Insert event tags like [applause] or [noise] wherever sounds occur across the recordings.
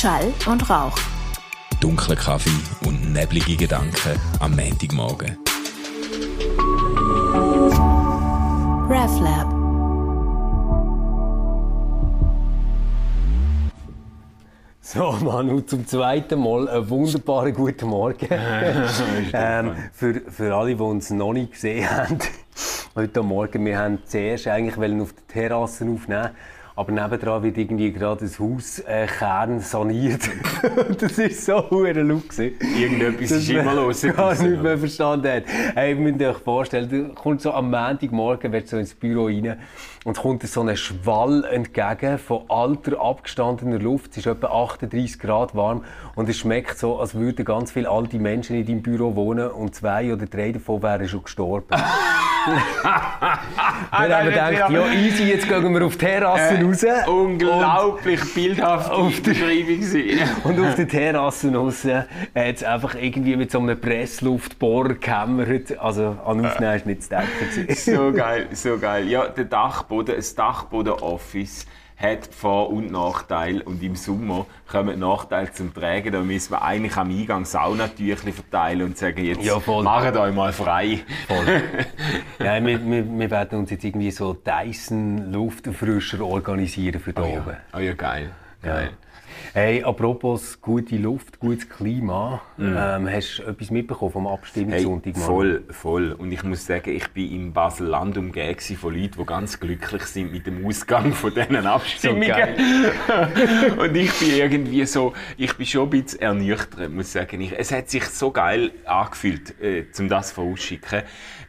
Schall und Rauch. Dunkler Kaffee und neblige Gedanken am Montagmorgen. RefLab. So, Manu, zum zweiten Mal einen wunderbaren guten Morgen. [laughs] ähm, für, für alle, die uns noch nicht gesehen haben, [laughs] heute Morgen, wir haben zuerst eigentlich auf der Terrasse aufnehmen aber nebendran wird irgendwie gerade das Hauskern äh, saniert. [laughs] das ist so hure laut Irgendetwas ist immer los. [laughs] gar nicht mehr verstanden hat. Hey, ihr müsst euch vorstellen, du kommst so am Montagmorgen, wird so ins Büro rein und kommt so ein Schwall entgegen von alter, abgestandener Luft. Es ist etwa 38 Grad warm und es schmeckt so, als würden ganz viele alte Menschen in deinem Büro wohnen und zwei oder drei davon wären schon gestorben. [laughs] [laughs] wir haben gedacht, ja easy, jetzt gehen wir auf die Terrasse äh, raus. Unglaublich bildhaft auf der Beschreibung [laughs] Und auf der Terrasse raus hat es einfach irgendwie mit so einem Pressluftbohrer gehämmert. Also an Aufnehmen ist nicht zu denken. so geil, so geil. Ja, der Dachboden, ein Dachboden-Office hat Vor- und Nachteile. Und im Sommer kommen Nachteile zum Tragen. Da müssen wir eigentlich am Eingang Saunatüchli verteilen und sagen, jetzt ja, macht euch mal frei. Voll. [laughs] ja, wir, wir, wir, werden uns jetzt irgendwie so Dyson Lufterfrischer organisieren für da oh ja. oben. Oh ja, geil. geil. Ja. Hey, apropos gute Luft, gutes Klima, mm. ähm, hast du etwas mitbekommen vom Abstimmungssonntag? Hey, voll, voll. Und ich muss sagen, ich bin im Basel-Land umgeben von Leuten, die ganz glücklich sind mit dem Ausgang [laughs] von diesen Abstimmungen. So [laughs] und ich bin irgendwie so, ich bin schon ein bisschen ernüchtert, muss ich sagen. es hat sich so geil angefühlt, äh, um das vorausschicken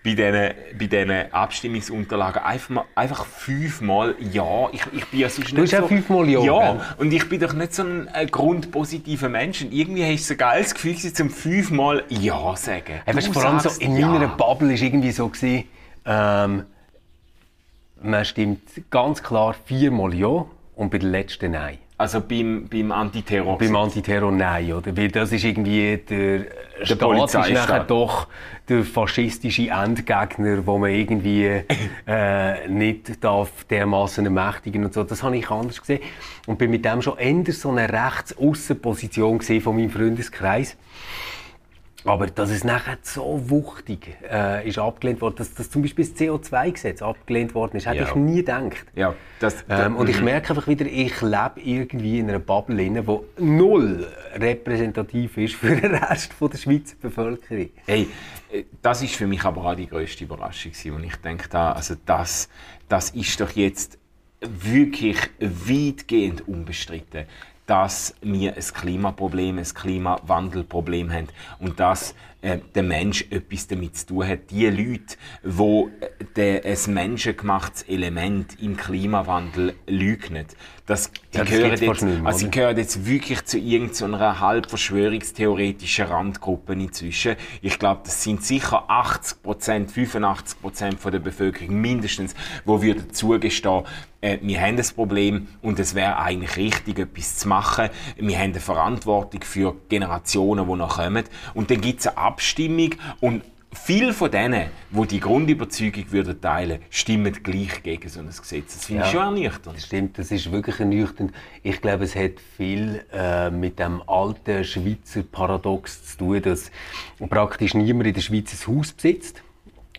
bei diesen, bei diesen Abstimmungsunterlagen einfach, mal, einfach fünfmal Ja. Ich, ich bin ja sonst du nicht so... fünfmal Ja. Ja, und ich bin doch nicht so ein, ein grundpositiver Mensch. Und irgendwie hast du ein geiles Gefühl, zum fünfmal Ja sagen. Hey, weißt, vor allem so in ja. meiner Bubble war irgendwie so, gewesen, ähm, man stimmt ganz klar viermal Ja und bei der letzten Nein. Also beim, beim Antiterror? Beim Antiterror nein, oder? Weil das ist irgendwie der, der Staat ist nachher doch der faschistische Endgegner, wo man irgendwie äh, nicht darf dermaßen ermächtigen und so. Das habe ich anders gesehen und bin mit dem schon eher so eine rechts Position gesehen von meinem Freundeskreis. Aber dass es nachher so wuchtig äh, ist abgelehnt worden, dass, dass zum Beispiel das CO2-Gesetz abgelehnt worden ist, hätte ja. ich nie gedacht. Ja, das, ähm, und ich mhm. merke einfach wieder, ich lebe irgendwie in einer Bubble, die null repräsentativ ist für den Rest von der Schweizer Bevölkerung. Hey, äh, das ist für mich aber auch die grösste Überraschung. Und ich denke, da, also das, das ist doch jetzt wirklich weitgehend unbestritten dass wir ein Klimaproblem, ein Klimawandelproblem haben. Und dass äh, der Mensch etwas damit zu tun hat. Die Leute, die äh, ein menschengemachtes Element im Klimawandel leugnen, das, die ja, das gehören jetzt, nicht, also sie gehören jetzt wirklich zu irgendeiner halb verschwörungstheoretischen Randgruppe inzwischen. Ich glaube, das sind sicher 80 Prozent, 85 Prozent der Bevölkerung mindestens, wo würden zugestehen, äh, wir haben ein Problem und es wäre eigentlich richtig, etwas zu machen. Wir haben eine Verantwortung für Generationen, die noch kommen. Und dann gibt es eine Abstimmung und Viele von denen, die die Grundüberzeugung würden teilen stimmen gleich gegen so ein Gesetz. Das finde ich schon ernüchternd. Das stimmt, das ist wirklich ernüchternd. Ich glaube, es hat viel äh, mit dem alten Schweizer Paradox zu tun, dass praktisch niemand in der Schweiz ein Haus besitzt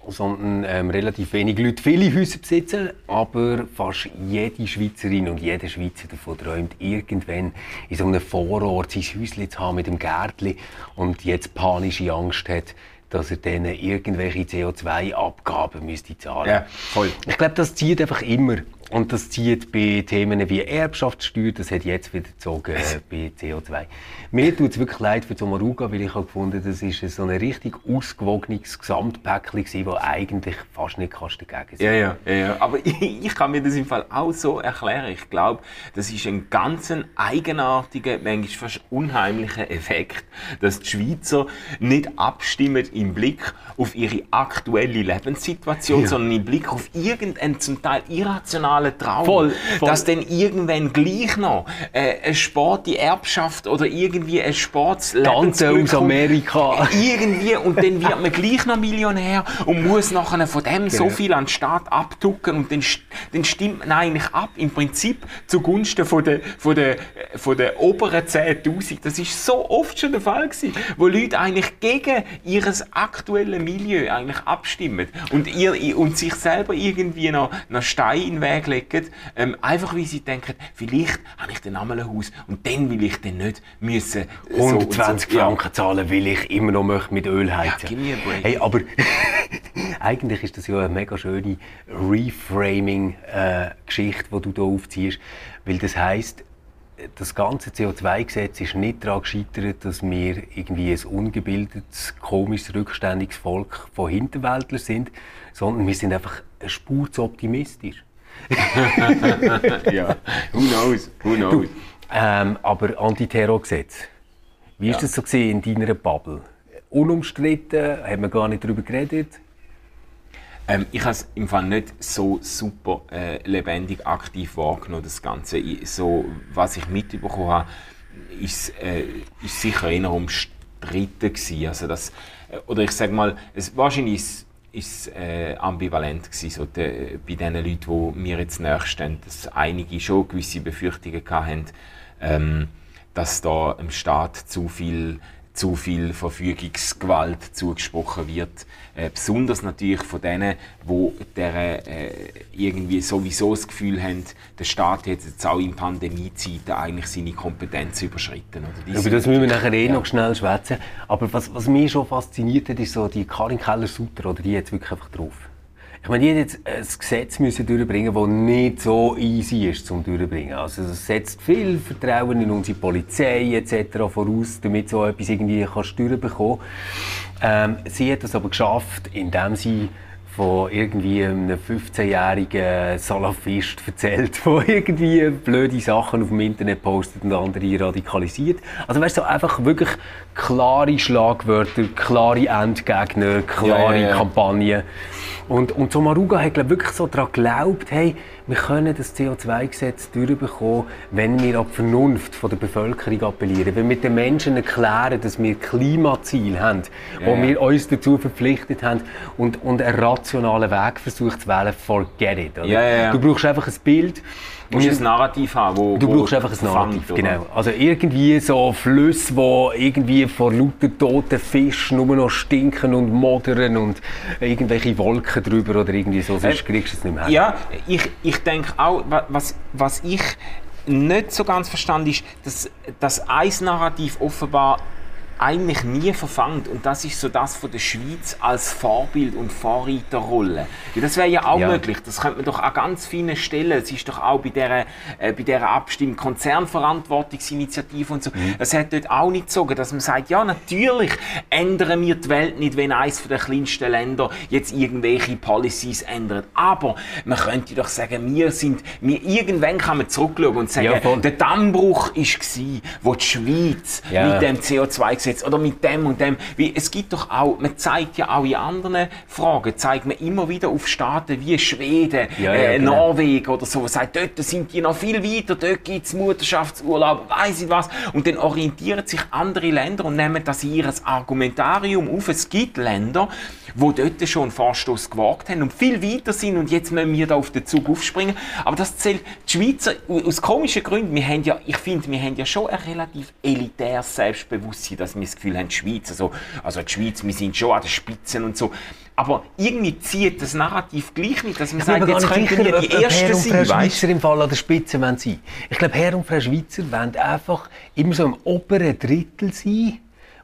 sondern ähm, relativ wenig Leute viele Häuser besitzen, aber fast jede Schweizerin und jeder Schweizer davon träumt, irgendwann in so einem Vorort sein Häuschen zu haben mit einem Gärtchen und jetzt panische Angst hat, dass er dann irgendwelche CO2-Abgaben müsste zahlen. Ja, voll. Ich glaube, das zieht einfach immer. Und das zieht bei Themen wie Erbschaftssteuer, das hat jetzt wieder gezogen äh, bei CO2. Mir tut es wirklich leid für Zomaruga, weil ich habe gefunden, das ist so ein richtig ausgewogenes Gesamtpäckchen gewesen, das eigentlich fast nicht kannst dagegen sein. Ja, ja, ja, ja. Aber ich, [laughs] ich, kann mir das im Fall auch so erklären. Ich glaube, das ist ein ganz eigenartiger, manchmal fast unheimlicher Effekt, dass die Schweizer nicht abstimmen im Blick auf ihre aktuelle Lebenssituation, ja. sondern im Blick auf irgendeinen zum Teil irrationalen nationalen Traum. Voll, voll. Dass dann irgendwann gleich noch äh, eine Sporterbschaft oder irgendwie ein Tanzen aus Amerika. [laughs] Irgendwie, und dann wird man gleich noch Millionär und muss nachher von dem so Genau. viel an den Staat abducken und dann, dann stimmt man eigentlich ab, im Prinzip zugunsten von der, von der, von der oberen 10'000. Das ist so oft schon der Fall gewesen, wo Leute eigentlich gegen ihres aktuellen Milieu eigentlich abstimmen und, ihr, und sich selber irgendwie noch, noch Steine in den Weg legen, ähm, einfach weil sie denken, vielleicht habe ich dann einmal ein Haus und dann will ich dann nicht müssen so und 120 so. Ja. Franken zahlen, weil ich immer noch möchte mit Öl heizen. Ja. Hey, aber [laughs] eigentlich ist das ja eine mega schöne Reframing-Geschichte, die du hier aufziehst. Weil das heisst, das ganze CO2-Gesetz ist nicht daran gescheitert, dass wir irgendwie ein ungebildetes, komisches, rückständiges Volk von Hinterwäldlern sind, sondern wir sind einfach eine Spur zu optimistisch. [laughs] ja, who knows, who knows. Ähm, aber Antiterrorgesetz. Wie Ja. ist das so in deiner Bubble? Unumstritten, hat man gar nicht darüber geredet. Ähm, ich habe es im Fall nicht so super äh, lebendig aktiv wahrgenommen, das Ganze. Ich, so, was ich mitbekommen habe, ist, äh, ist sicher eher umstritten gewesen. Also das, äh, oder ich sage mal, es, wahrscheinlich ist äh, ambivalent gewesen, so de, bei den Leuten, die mir jetzt näher stehen, dass einige schon gewisse Befürchtungen hatten, ähm, dass da im Staat zu viel zu viel Verfügungsgewalt zugesprochen wird. Äh, besonders natürlich von denen, die der, äh, irgendwie sowieso das Gefühl haben, der Staat hat jetzt auch in Pandemiezeiten eigentlich seine Kompetenzen überschritten. Oder? Über das müssen wir nachher eh ja. noch schnell schwätzen. Aber was, was mich schon fasziniert hat, ist so die Karin Keller-Sutter, oder die jetzt wirklich einfach drauf. Ich meine, die jetzt ein Gesetz müssen durchbringen, das nicht so easy ist zum durchbringen. Also es setzt viel Vertrauen in unsere Polizei etc. voraus, damit so etwas irgendwie durchbekommen. Ähm, sie hat es aber geschafft, indem sie von irgendwie einem 15-jährigen Salafist erzählt, der irgendwie blöde Sachen auf dem Internet postet und andere radikalisiert. Also weißt du, einfach wirklich klare Schlagwörter, klare Endgegner, klare Ja, ja, ja. Kampagnen. Und, und so Maruga hat glaub, wirklich so daran geglaubt, hey, wir können das CO2-Gesetz durchbekommen, wenn wir an die Vernunft von der Bevölkerung appellieren, wenn wir den Menschen erklären, dass wir Klimaziele haben, wo ja. wir uns dazu verpflichtet haben und, und einen rationalen Weg versucht zu wählen, forget it. Oder? Ja, ja. Du brauchst einfach ein Bild. Du musst ein Narrativ haben, wo, Du brauchst einfach ein Narrativ, oder? genau. Also irgendwie so Flüsse, wo irgendwie vor lauter toten Fischen nur noch stinken und modern und irgendwelche Wolken drüber oder irgendwie so, sonst Äh, kriegst du es nicht mehr. Ja, ich, ich denke auch, wa- was, was ich nicht so ganz verstanden ist, dass das Eis-Narrativ offenbar eigentlich nie verfangt und das ist so das von der Schweiz als Vorbild und Vorreiterrolle. Ja, das wäre ja auch Ja. möglich. Das könnte man doch an ganz vielen Stellen. Es ist doch auch bei dieser, äh, bei dieser Abstimmung Konzernverantwortungsinitiative und so. Mhm. Es hat dort auch nicht gezogen, dass man sagt, ja natürlich ändern wir die Welt nicht, wenn eines der kleinsten Länder jetzt irgendwelche Policies ändert. Aber man könnte doch sagen, wir sind, wir, irgendwann kann man zurückschauen und sagen, Ja, der Dammbruch war, wo die Schweiz mit dem CO2-Gesetz oder mit dem und dem, wie, es gibt doch auch, man zeigt ja auch in anderen Fragen, zeigt man immer wieder auf Staaten wie Schweden, Ja, ja, äh, genau. Norwegen oder so, sagt, dort sind die noch viel weiter, dort gibt es Mutterschaftsurlaub, weiss ich was. Und dann orientieren sich andere Länder und nehmen das in ihr Argumentarium auf. Es gibt Länder, wo dort schon einen Vorstoß gewagt haben und viel weiter sind und jetzt müssen wir da auf den Zug aufspringen. Aber das zählt die Schweizer, aus komischen Gründen, wir haben ja, ich finde, wir haben ja schon ein relativ elitäres Selbstbewusstsein, dass wir das Gefühl haben, die Schweiz, also, also die Schweiz, wir sind schon an den Spitzen und so. Aber irgendwie zieht das Narrativ gleich nicht, dass man Ich sagt, jetzt könnten wir die Ersten Herr und sein, Frau Schweizer im Fall an der Spitze wollen sein Ich glaube, Herr und Frau Schweizer wollen einfach immer so im oberen Drittel sein.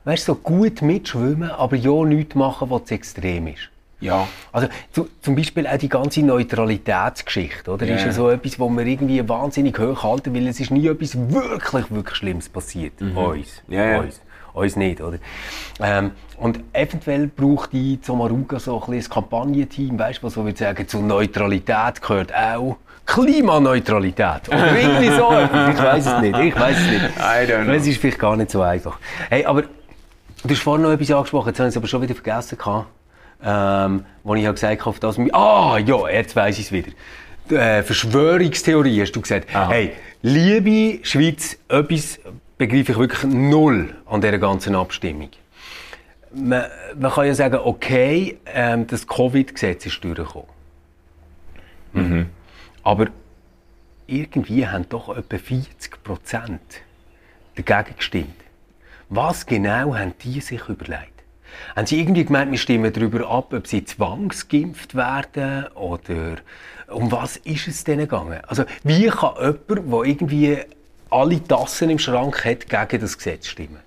Weißt so gut mitschwimmen, aber ja nichts machen, was extrem ist. Ja. Also zu, zum Beispiel auch die ganze Neutralitätsgeschichte, oder? Ja. Ist ja so etwas, wo wir irgendwie wahnsinnig hoch halten, weil es ist nie etwas wirklich, wirklich Schlimmes passiert. Uns. Mhm. Ja, ja. Uns. Uns nicht, oder? Ähm, und eventuell braucht die Zomaruga so ein, ein Kampagnenteam, weißt du, was würde sagen, zur Neutralität gehört auch Klimaneutralität. Oder irgendwie so etwas. Ich weiß es nicht. Ich weiß es nicht. I don't know. Es ist vielleicht gar nicht so einfach. Hey, aber du hast vorhin noch etwas angesprochen, jetzt habe ich es aber schon wieder vergessen. Ähm, wo ich gesagt habe, auf das... mi- Ah, ja, jetzt weiss ich es wieder. äh, Verschwörungstheorie hast du gesagt, Aha. hey, liebe Schweiz, etwas begreife ich wirklich null an dieser ganzen Abstimmung. Man, man kann ja sagen, okay, ähm, das Covid-Gesetz ist durchgekommen. Mhm. Aber irgendwie haben doch etwa 40 Prozent dagegen gestimmt. Was genau haben die sich überlegt? Haben sie irgendwie gemeint, wir stimmen darüber ab, ob sie zwangsgeimpft werden oder um was ist es denn gegangen? Also wie kann jemand, der irgendwie alle Tassen im Schrank hat, gegen das Gesetz stimmen?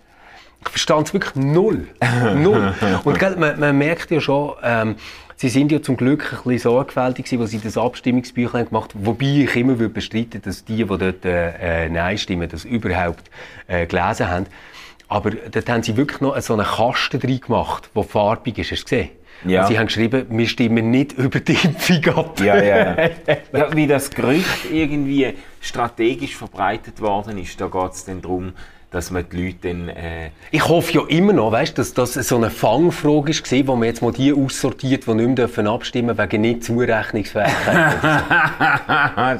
Ich verstand es wirklich null. [laughs] null. Und gell, man, man merkt ja schon, ähm, sie sind ja zum Glück ein bisschen sorgfältig gewesen, als sie das Abstimmungsbüchlein gemacht haben. Wobei ich immer würde bestreiten, dass die, die dort äh, Nein stimmen, das überhaupt äh, gelesen haben. Aber dort haben sie wirklich noch so einen Kasten drin gemacht, der farbig ist. Hast du gesehen? Ja. Und sie haben geschrieben, wir stimmen nicht über die Impfung ab. Ja, ja, ja. [laughs] ja wie das Gerücht irgendwie strategisch verbreitet worden ist, da geht es dann darum, dass man die Leute dann... Äh, Ich hoffe ja immer noch, weißt, dass das so eine Fangfrage war, wo man jetzt mal die aussortiert, die nicht mehr abstimmen dürfen, wegen nicht Zurechnungsfähigkeit.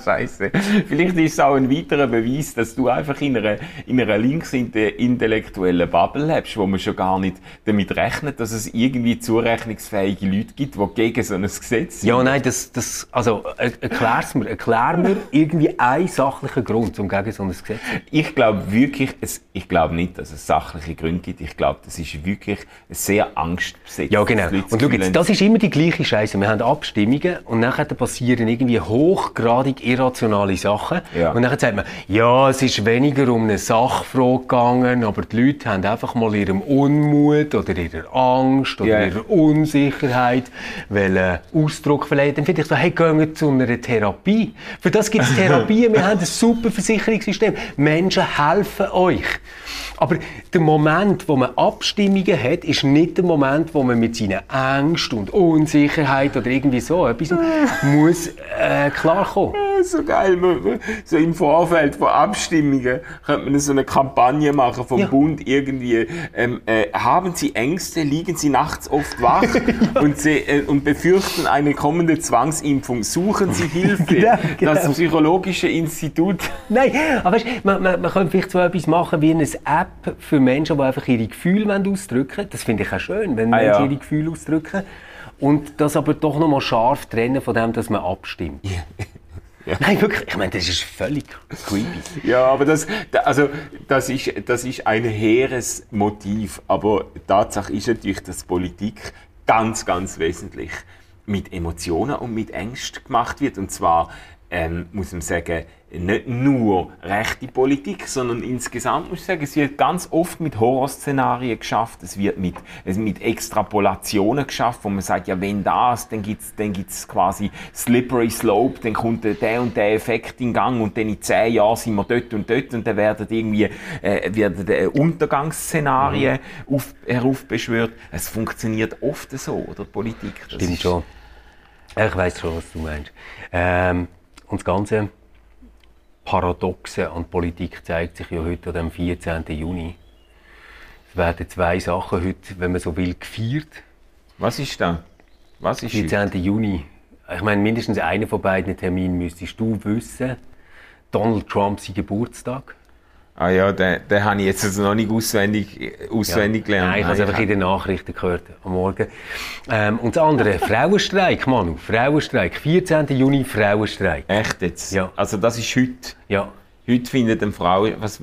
[laughs] Scheiße. Vielleicht ist es auch ein weiterer Beweis, dass du einfach in einer, in einer linksintellektuellen Bubble lebst, wo man schon gar nicht damit rechnet, dass es irgendwie zurechnungsfähige Leute gibt, die gegen so ein Gesetz sind. ja, nein, das, das, also, er- erklär's mir, erklär mir irgendwie einen sachlichen Grund, um gegen so ein Gesetz zu sein. Ich glaube wirklich, es, ich glaube nicht, dass es sachliche Gründe gibt. Ich glaube, das ist wirklich sehr angstbesetzt. Ja, genau. Und schau jetzt, das ist immer die gleiche Scheiße. Wir haben Abstimmungen und nachher passieren irgendwie hochgradig irrationale Sachen. Ja. Und dann sagt man, ja, es ist weniger um eine Sachfrage gegangen, aber die Leute haben einfach mal ihrem Unmut oder ihrer Angst oder Ja. ihrer Unsicherheit wollen Ausdruck verleihen. Dann finde ich so, hey, gehen wir zu einer Therapie. Für das gibt es [laughs] Therapien. wir haben ein super Versicherungssystem. Menschen helfen euch. Aber der Moment, wo man Abstimmungen hat, ist nicht der Moment, wo man mit seinen Ängsten und Unsicherheit oder irgendwie so etwas muss äh, klarkommen. So geil. So im Vorfeld von Abstimmungen könnte man so eine Kampagne machen vom Ja. Bund irgendwie. Ähm, äh, haben Sie Ängste? Liegen Sie nachts oft wach [laughs] und, sie, äh, und befürchten eine kommende Zwangsimpfung? Suchen Sie [laughs] Hilfe. Genau, genau. Das Psychologische Institut. Nein, aber weißt, man, man, man könnte vielleicht so etwas machen wie eine App für Menschen, die einfach ihre Gefühle ausdrücken wollen. Das finde ich auch schön, wenn Ah, Menschen ja. ihre Gefühle ausdrücken. Und das aber doch noch mal scharf trennen von dem, dass man abstimmt. Nein, wirklich, ich meine, das ist völlig creepy. Ja, aber das, da- also, das, ist, das ist ein hehres Motiv. Aber Tatsache ist natürlich, dass Politik ganz, ganz wesentlich mit Emotionen und mit Ängsten gemacht wird. Und zwar, ähm, muss man sagen, nicht nur rechte Politik, sondern insgesamt muss ich sagen, es wird ganz oft mit Horrorszenarien geschafft, es wird mit, es mit Extrapolationen geschafft, wo man sagt, ja, wenn das, dann gibt's dann gibt's quasi Slippery Slope, dann kommt der- und der Effekt in Gang und dann in zehn Jahren sind wir dort und dort und dann werden irgendwie äh, werden äh, Untergangsszenarien auf, heraufbeschwört. Es funktioniert oft so, oder Politik. Das Stimmt schon. Ich weiß schon, was du meinst. Ähm, und das ganze Paradoxe an Politik zeigt sich ja heute dem 14. Juni. Es werden zwei Sachen heute, wenn man so will, gefeiert. Was ist da? Was ist heute? 14. Juni. Ich meine, mindestens einen von beiden Terminen müsstest du wissen. Donald Trump sein Geburtstag. Ah ja, den, den habe ich jetzt also noch nicht auswendig, auswendig gelernt. Nein, ich habe es einfach in den Nachrichten gehört am Morgen. Ähm, und das andere, [laughs] Frauenstreik, Manu. Frauenstreik. 14. Juni, Frauenstreik. Echt jetzt? Ja. Also das ist heute. Ja. Heute findet eine Frau... Was,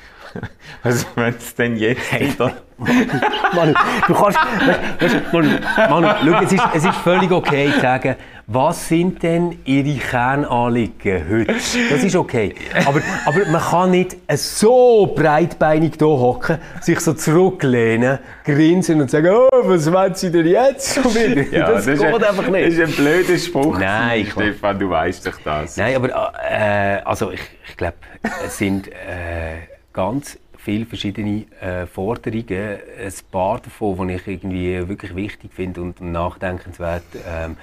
[laughs] was meinst du denn jetzt wieder? Manu, du kannst, weißt, weißt, Manu, Manu, schau, es ist, es ist völlig okay zu sagen, was sind denn Ihre Kernanliegen heute? Das ist okay. Aber, aber man kann nicht so breitbeinig hier hocken, sich so zurücklehnen, grinsen und sagen, oh, was wollen Sie denn jetzt schon wieder? [laughs] das, geht ist ein, einfach nicht. Das ist ein blöder Spruch. Nein, klar. Stefan, du weißt doch das. Nein, aber äh, also ich, ich glaube, es sind äh, ganz viele verschiedene äh, Forderungen. Ein paar davon, die ich irgendwie wirklich wichtig finde und nachdenkenswert. Ähm,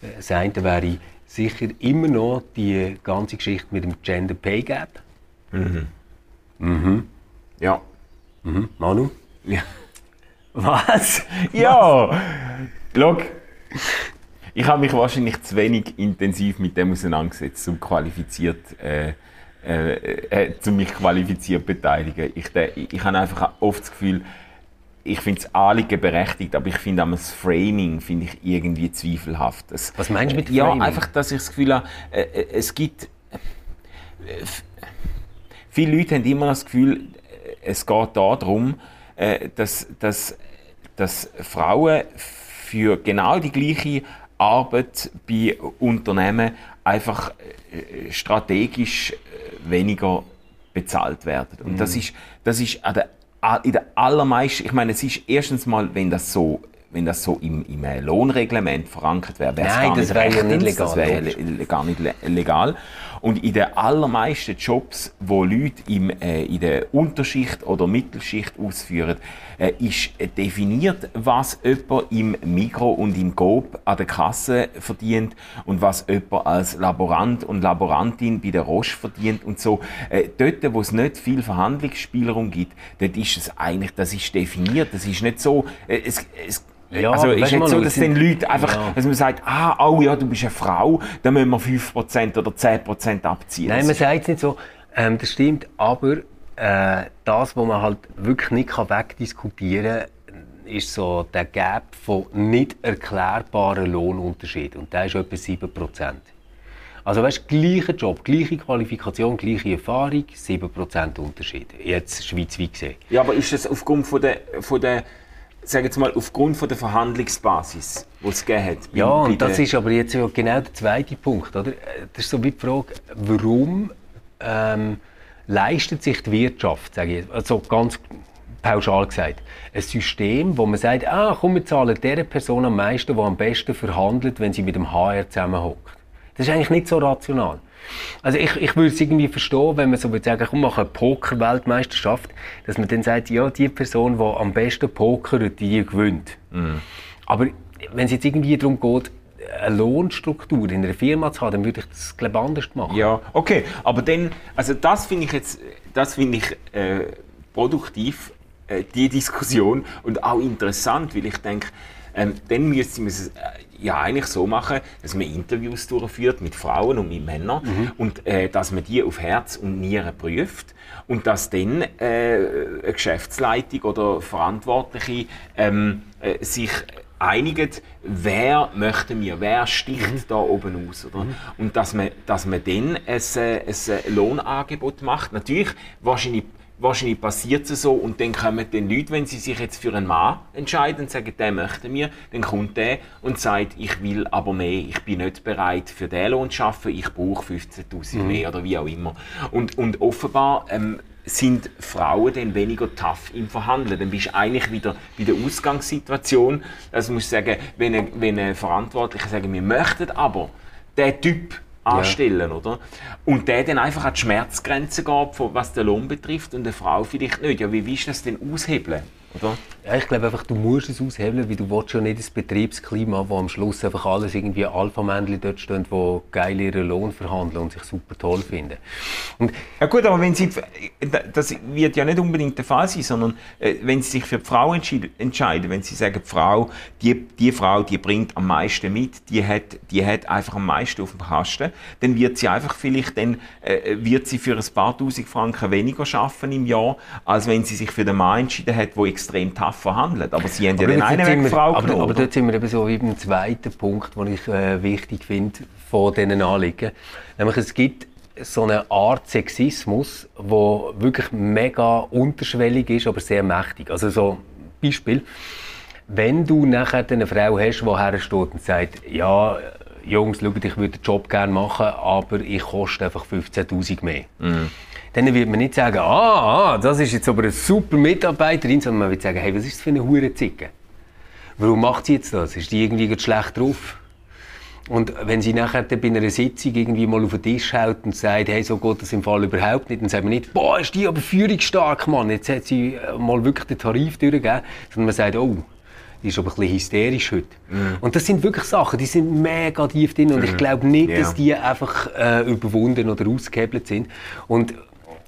das eine wäre sicher immer noch die ganze Geschichte mit dem Gender Pay Gap. Ja. Mhm. Manu? Ja. Was? [laughs] Ja. Schau. ich habe mich wahrscheinlich zu wenig intensiv mit dem auseinandergesetzt, um qualifiziert äh, äh, äh, zu mich qualifiziert beteiligen. Ich, ich, ich habe einfach oft das Gefühl, ich finde das Anliegen berechtigt, aber ich finde das Framing finde ich irgendwie zweifelhaft. Es, Was meinst du mit Framing? Ja, einfach, dass ich das Gefühl habe, äh, äh es gibt äh, viele Leute haben immer das Gefühl, äh, es geht darum, äh, dass, dass, dass Frauen für genau die gleiche Arbeit bei Unternehmen einfach strategisch weniger bezahlt werden. Und das mhm. ist, das ist an der in der allermeisten, ich meine, es ist erstens mal, wenn das so wenn das so im, im Lohnreglement verankert wäre, wäre es gar das wäre ja nicht legal. Das wäre gar nicht legal. Und in den allermeisten Jobs, wo Leute im, äh, in der Unterschicht oder Mittelschicht ausführen, äh, ist definiert, was jemand im Mikro und im Coop an der Kasse verdient und was jemand als Laborant und Laborantin bei der Roche verdient und so. Äh, dort, wo es nicht viel Verhandlungsspielraum gibt, dort ist es eigentlich, das ist definiert. Das ist nicht so, äh, es, es ja, also ist nicht so, dass den Leuten einfach, ja. dass man sagt, ah, oh ja, du bist eine Frau, dann müssen wir 5% oder 10% abziehen. Nein, man sagt es nicht so. Ähm, das stimmt, aber äh, das, was man halt wirklich nicht kann wegdiskutieren kann, ist so der Gap von nicht erklärbaren Lohnunterschieden. Und der ist etwa 7%. Also weißt, du, gleicher Job, gleiche Qualifikation, gleiche Erfahrung, 7% Unterschied. Jetzt schweizweit gesehen. Ja, aber ist das aufgrund von der, von der sage jetzt mal, aufgrund von der Verhandlungsbasis, die es gegeben hat. Ja, und das ist aber jetzt genau der zweite Punkt. Oder? Das ist so wie die Frage, warum ähm, leistet sich die Wirtschaft, sage ich, also ganz pauschal gesagt, ein System, wo man sagt, ah, komm, wir zahlen der Person am meisten, die am besten verhandelt, wenn sie mit dem HR zusammenhockt. Das ist eigentlich nicht so rational. Also ich, ich würde es irgendwie verstehen, wenn man so würde sagen, komm, mach eine Poker-Weltmeisterschaft, dass man dann sagt, ja, die Person, die am besten pokert, die gewinnt. Mhm. Aber wenn es jetzt irgendwie darum geht, eine Lohnstruktur in einer Firma zu haben, dann würde ich das glaube anders machen. Ja, okay, aber dann, also das finde ich jetzt, das finde ich äh, produktiv, äh, die Diskussion und auch interessant, weil ich denke, ähm, dann müsste man es äh, ja eigentlich so machen, dass man Interviews durchführt mit Frauen und mit Männern mhm. und äh, dass man die auf Herz und Nieren prüft und dass dann äh, eine Geschäftsleitung oder Verantwortliche ähm, äh, sich einigen, wer möchte wir, wer sticht mhm. da oben aus. Oder? Mhm. Und dass man, dass man dann ein, äh, ein Lohnangebot macht. Natürlich wahrscheinlich wahrscheinlich passiert es so und dann kommen die Leute, wenn sie sich jetzt für einen Mann entscheiden und sagen, der möchte mir, dann kommt der und sagt, ich will aber mehr, ich bin nicht bereit für den Lohn zu arbeiten, ich brauche 15'000 mhm. mehr oder wie auch immer. Und, und offenbar ähm, sind Frauen dann weniger tough im Verhandeln. Dann bist du eigentlich wieder bei der Ausgangssituation. Also musst du sagen, wenn ein, wenn ein Verantwortlicher sagt, wir möchten aber, der Typ anstellen, ja. oder? Und der dann einfach an die Schmerzgrenze geht, was den Lohn betrifft und eine Frau vielleicht nicht. Ja, wie willst du das denn aushebeln? Oder? Ja, ich glaube einfach, du musst es aushebeln, weil du willst ja nicht das Betriebsklima, wo am Schluss einfach alles irgendwie Alpha-Männchen dort stehen, die geil ihren Lohn verhandeln und sich super toll finden. Und ja gut, aber wenn sie, das wird ja nicht unbedingt der Fall sein, sondern äh, wenn sie sich für die Frau entscheiden, wenn sie sagen, die Frau, die, die Frau, die bringt am meisten mit, die hat, die hat einfach am meisten auf dem Kasten, dann wird sie einfach vielleicht dann, äh, wird sie für ein paar tausend Franken weniger schaffen im Jahr, als wenn sie sich für den Mann entschieden hat, der extrem tough verhandelt. Aber sie haben ja den einen Weg Frau aber, aber dort sind wir eben so wie beim zweiten Punkt, den ich äh, wichtig finde von diesen Anliegen. Nämlich es gibt so eine Art Sexismus, wo wirklich mega unterschwellig ist, aber sehr mächtig. Also so Beispiel, wenn du nachher eine Frau hast, die hersteht und sagt, ja, Jungs, schaut, ich würde den Job gerne machen, aber ich koste einfach 15'000 mehr. Mhm dann wird man nicht sagen, ah, ah, das ist jetzt aber eine super Mitarbeiterin, sondern man wird sagen, hey, was ist das für eine hure Zicke? Warum macht sie jetzt das? Ist die irgendwie schlecht drauf? Und wenn sie nachher bei einer Sitzung irgendwie mal auf den Tisch haut und sagt, hey, so geht das im Fall überhaupt nicht, dann sagt man nicht, boah, ist die aber führungsstark, Mann, jetzt hat sie äh, mal wirklich den Tarif durchgegeben, sondern man sagt, oh, die ist aber ein bisschen hysterisch heute. Mm. Und das sind wirklich Sachen, die sind mega tief drin und mm. ich glaube nicht, yeah. dass die einfach äh, überwunden oder ausgehebelt sind. Und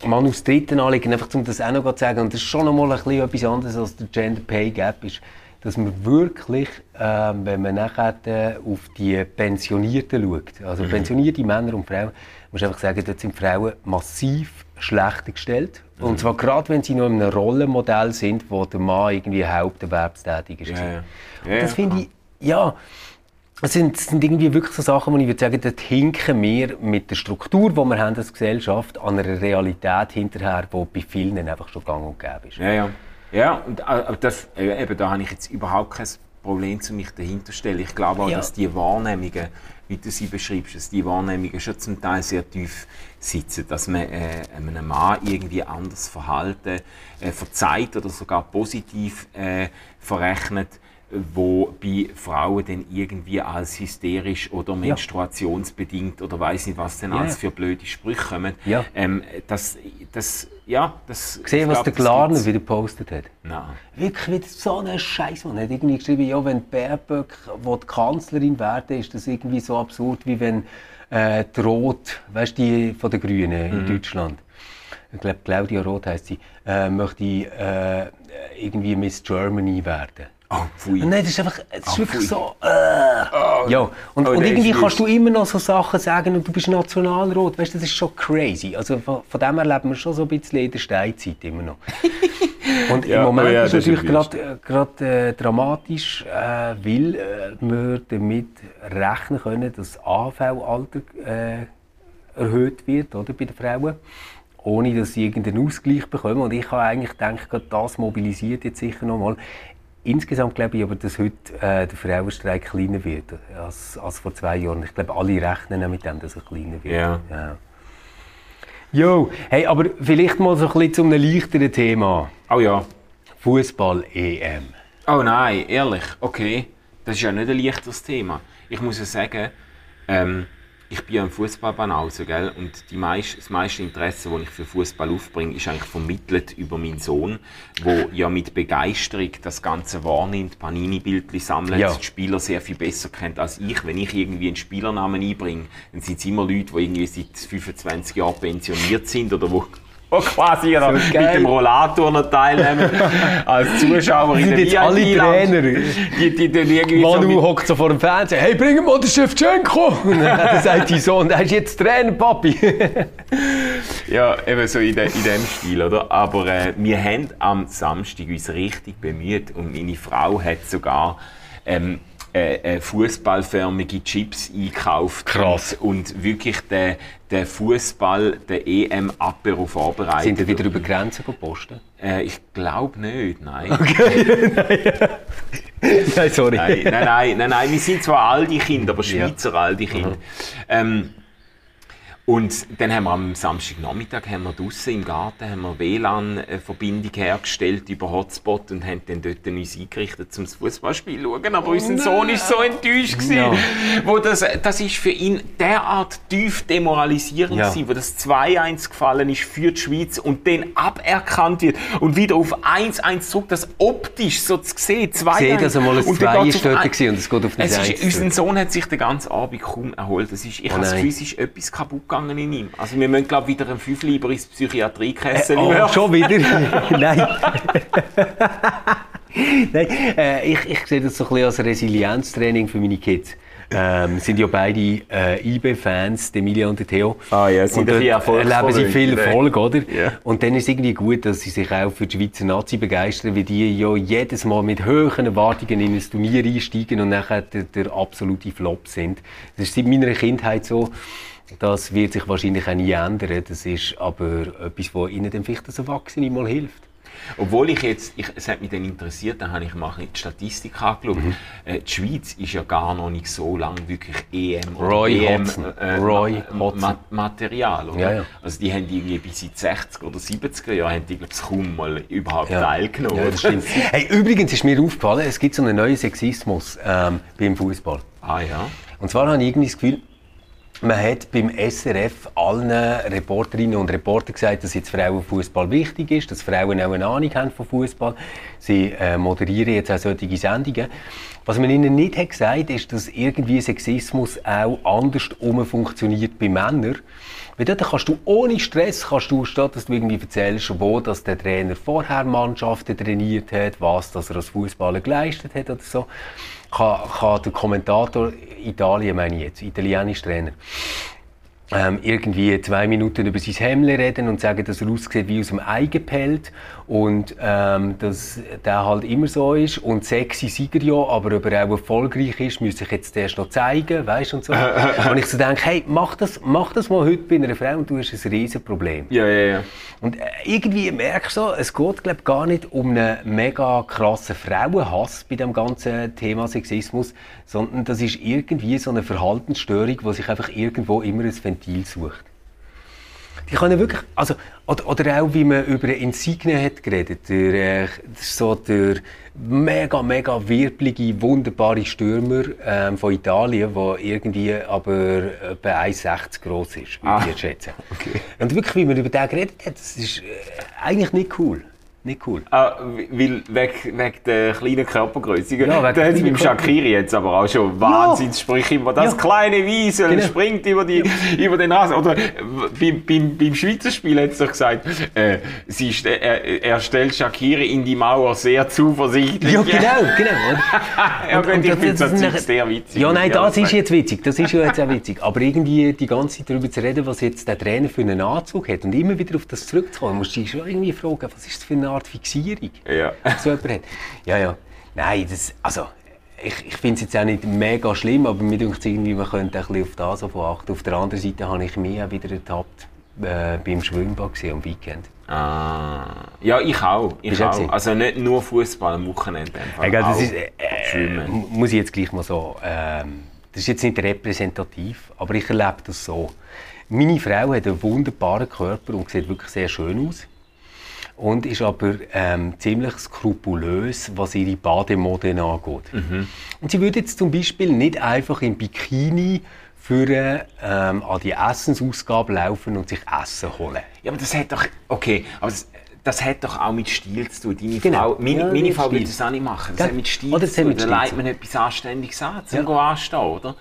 man aus dritten anlegen, einfach um das auch noch zu sagen, und das ist schon noch mal ein bisschen etwas anderes als der Gender Pay Gap, ist, dass man wirklich, äh, wenn man nachher äh, auf die Pensionierten schaut, also mhm. pensionierte Männer und Frauen, muss einfach sagen, dort sind Frauen massiv schlechter gestellt. Mhm. Und zwar gerade, wenn sie noch in einem Rollenmodell sind, wo der Mann irgendwie haupterwerbstätig ist. Ja, ja. ja das finde ich, ja, es sind, sind, irgendwie wirklich so Sachen, wo ich würde sagen, dort hinken wir mit der Struktur, die wir haben als Gesellschaft, an einer Realität hinterher, die bei vielen einfach schon gang und gäbe ist. Ja, ja. Ja, und äh, das, äh, eben, da habe ich jetzt überhaupt kein Problem, zu mich dahinter stellen. Ich glaube auch, ja. dass die Wahrnehmungen, wie du sie beschreibst, dass die Wahrnehmungen schon zum Teil sehr tief sitzen, dass man äh, einem Mann irgendwie anders Verhalten äh, verzeiht oder sogar positiv äh, verrechnet wo bei Frauen dann irgendwie als hysterisch oder menstruationsbedingt oder weiß nicht was denn ja. alles für blöde Sprüche kommen. Ja. Ähm, das, das, ja, das, Gesehen, was glaub, der Glarner wieder gepostet hat? Nein. Wirklich wieder so ein Scheiß. Man hat irgendwie geschrieben, ja, wenn Baerböck die Kanzlerin werden ist das irgendwie so absurd, wie wenn äh, die Roth, weißt die von den Grünen in mhm. Deutschland, ich glaube Claudia Roth heißt sie, äh, möchte äh, irgendwie Miss Germany werden. Oh, pfui. Nein, das ist einfach, das ist oh, wirklich so. Äh. Oh. Ja, und, oh, und irgendwie kannst du immer noch so Sachen sagen und du bist Nationalrat. Weißt du, das ist schon crazy. Also von, von dem her leben wir schon so ein bisschen in der Steinzeit immer noch. [laughs] und ja, im Moment oh ja, ist es natürlich gerade äh, dramatisch, äh, weil äh, wir damit rechnen können, dass das AV-Alter äh, erhöht wird oder, bei den Frauen ohne dass sie irgendeinen Ausgleich bekommen. Und ich habe eigentlich gedacht, das mobilisiert jetzt sicher nochmal. Insgesamt glaube ich aber, dass heute äh, der Frauenstreik kleiner wird als, als vor zwei Jahren. Ich glaube, alle rechnen mit dem, dass er kleiner wird. Ja. ja. Jo, hey, aber vielleicht mal so ein bisschen zu einem leichteren Thema. Oh ja. Fußball-EM. Oh nein, ehrlich, okay. Das ist ja nicht ein leichteres Thema. Ich muss ja sagen, ähm, ich bin ja im Fußballbanause, gell? Und die meist, das meiste Interesse, das ich für Fußball aufbringe, ist eigentlich vermittelt über meinen Sohn, der ja mit Begeisterung das Ganze wahrnimmt, Panini-Bildchen sammelt, ja. die Spieler sehr viel besser kennt als ich. Wenn ich irgendwie einen Spielernamen einbringe, dann sind es immer Leute, die irgendwie seit 25 Jahren pensioniert sind oder wo Oh, [laughs] quasi so mit dem Rollator noch teilnehmen [laughs] als Zuschauer in der jetzt alle Trainer. Die, die, die, Manu hockt so vor dem Fernseher. Hey, bring mal den Shevchenko! [laughs] Und dann sagt die Sohn, der ist jetzt Trainer, Papi. ja, eben so in, de, in dem Stil, oder? Aber äh, wir haben am Samstag uns richtig bemüht und meine Frau hat sogar ähm, äh, äh, fußballförmige Chips einkauft. Krass. Und, und wirklich den, den Fußball, den EM-Apero vorbereitet. Sind die wieder über Grenzen gepostet? Äh, ich glaube nicht, nein. Okay, [laughs] nein, sorry. Nein, nein, nein, nein, nein, wir sind zwar alte Kinder, aber Schweizer ja. alte Kinder. Ähm, und dann haben wir am Samstagnachmittag haben wir draussen im Garten haben wir WLAN-Verbindung hergestellt über Hotspot und haben dann dort uns eingerichtet zum Fußballspiel zu schauen. Aber oh unser Sohn war so enttäuscht. Ja. Wo das, das ist für ihn derart tief demoralisierend ja. gewesen, wo das 2-1 gefallen ist für die Schweiz und dann aberkannt wird und wieder auf 1-1 zurück, das optisch so zu sehen, 2-1. Ich sehe, dass er mal ein 2 ist dort und es geht auf ein Unser Sohn hat sich den ganzen Abend kaum erholt. Das ist, ich oh habe das Gefühl, es ist etwas kaputt gegangen gegangen in ihm. Also wir müssen, glaube wieder ein Fünfliber ins Psychiatriekessel. Äh, oh, schon wieder? [laughs] [laughs] Nein. [laughs] Nein, äh, ich, ich sehe das so ein bisschen als Resilienztraining für meine Kids. Ähm, sind ja beide äh, IB-Fans, Emilia und Theo. Ah ja, sind und dort erleben sie viel Erfolg, oder? Yeah. Und dann ist es irgendwie gut, dass sie sich auch für die Schweizer Nazi begeistern, weil die ja jedes Mal mit hohen Erwartungen in ein Turnier einsteigen und nachher der, der absolute Flop sind. Das ist seit meiner Kindheit so. Das wird sich wahrscheinlich auch nie ändern. Das ist aber etwas, was Ihnen dann vielleicht als Erwachsene mal hilft. Obwohl ich jetzt, ich, es hat mich dann interessiert, dann habe ich mal die Statistik angeschaut. Mhm. Äh, die Schweiz ist ja gar noch nicht so lange wirklich EM Roy EM äh, Roy Ma Material. Oder? Ja, ja. Also die haben irgendwie bis in die 60er oder 70er Jahre haben die, glaube ich, kaum mal überhaupt ja. teilgenommen. Ja, das stimmt. hey, übrigens ist mir aufgefallen, es gibt so einen neuen Sexismus ähm, beim Fußball. Ah ja. Und zwar habe ich irgendwie das Gefühl, man hat beim SRF allen Reporterinnen und Reportern gesagt, dass jetzt Frauenfußball wichtig ist, dass Frauen auch eine Ahnung haben von Fußball. Sie äh, moderieren jetzt auch solche Sendungen. Was man ihnen nicht hat gesagt, ist, dass irgendwie Sexismus auch anders funktioniert bei Männern. Weil dort kannst du ohne Stress, kannst du, statt dass du irgendwie erzählst, wo dass der Trainer vorher Mannschaften trainiert hat, was dass er als Fußballer geleistet hat oder so, kann, kann der Kommentator, Italien meine ich jetzt, italienischer Trainer, ähm, irgendwie zwei Minuten über sein Hemd reden und sagen, dass er aussieht wie aus dem Ei gepellt und ähm, dass der halt immer so ist und sexy Sieger ja, aber ob er auch erfolgreich ist, müsste ich jetzt erst noch zeigen, weißt und so. [laughs] und ich so denke, hey, mach das, mach das mal heute bei einer Frau und du hast ein riesen Problem. Ja, ja, ja. Und äh, irgendwie merkst du so, es geht glaub, gar nicht um einen mega krassen Frauenhass bei dem ganzen Thema Sexismus, sondern das ist irgendwie so eine Verhaltensstörung, die sich einfach irgendwo immer ein Ventil sucht. Die können wirklich, also, oder, oder auch, wie man über Insigne hat geredet, der, äh, so der mega, mega wirblige, wunderbare Stürmer ähm, von Italien, der irgendwie aber etwa 1,60 groß ist, würde Ah. ich jetzt schätzen. [laughs] Okay. Und wirklich, wie man über den geredet hat, das ist äh, eigentlich nicht cool. Nicht cool. Ah, weil wegen, wegen der kleinen Körpergröße. Ja, da hat es beim kleinen Shakiri jetzt aber auch schon Wahnsinnssprüche immer. Das Ja. kleine Wiesel Genau. springt über, die, über den Rasen. Oder äh, beim, beim, beim Schweizer Spiel hat es doch gesagt, äh, sie ste er, stellt Shakiri in die Mauer sehr zuversichtlich. Ja, genau, genau. oder? [laughs] ja, gut, ich finde das nachher- sehr witzig. Ja, nein, das ist jetzt witzig. Das ist ja jetzt auch witzig. Aber irgendwie die ganze Zeit darüber zu reden, was jetzt der Trainer für einen Anzug hat und immer wieder auf das zurückzukommen, musst du dich schon irgendwie fragen, was ist das für eine Art Fixierung. Ja. so jemand hat. Ja, ja. Nein, das, also, ich, ich finde es jetzt auch nicht mega schlimm, aber mir denkt irgendwie, man könnte ein bisschen auf das auf achten. Auf der anderen Seite habe ich mich auch wieder ertappt äh, beim Schwimmbad gesehen am Weekend. Ah, ja, ich auch. Ich Bist auch? Also nicht nur Fußball am Wochenende. Egal, das ist, äh, m- muss ich jetzt gleich mal so, ähm, das ist jetzt nicht repräsentativ, aber ich erlebe das so. Meine Frau hat einen wunderbaren Körper und sieht wirklich sehr schön aus. Und ist aber ähm, ziemlich skrupulös, was ihre Bademode angeht. Und sie würde jetzt zum Beispiel nicht einfach im Bikini für ähm, an die Essensausgabe laufen und sich Essen holen. Ja, aber das hat doch. Okay, aber das, das hat doch auch mit Stil zu tun. Deine Genau. Frau, meine, Ja, meine Frau würde das auch nicht machen. Das Gell? hat mit Stil Oder zu tun. Da leitet man etwas Anständiges an, zum Ja. ja. anstehen, oder?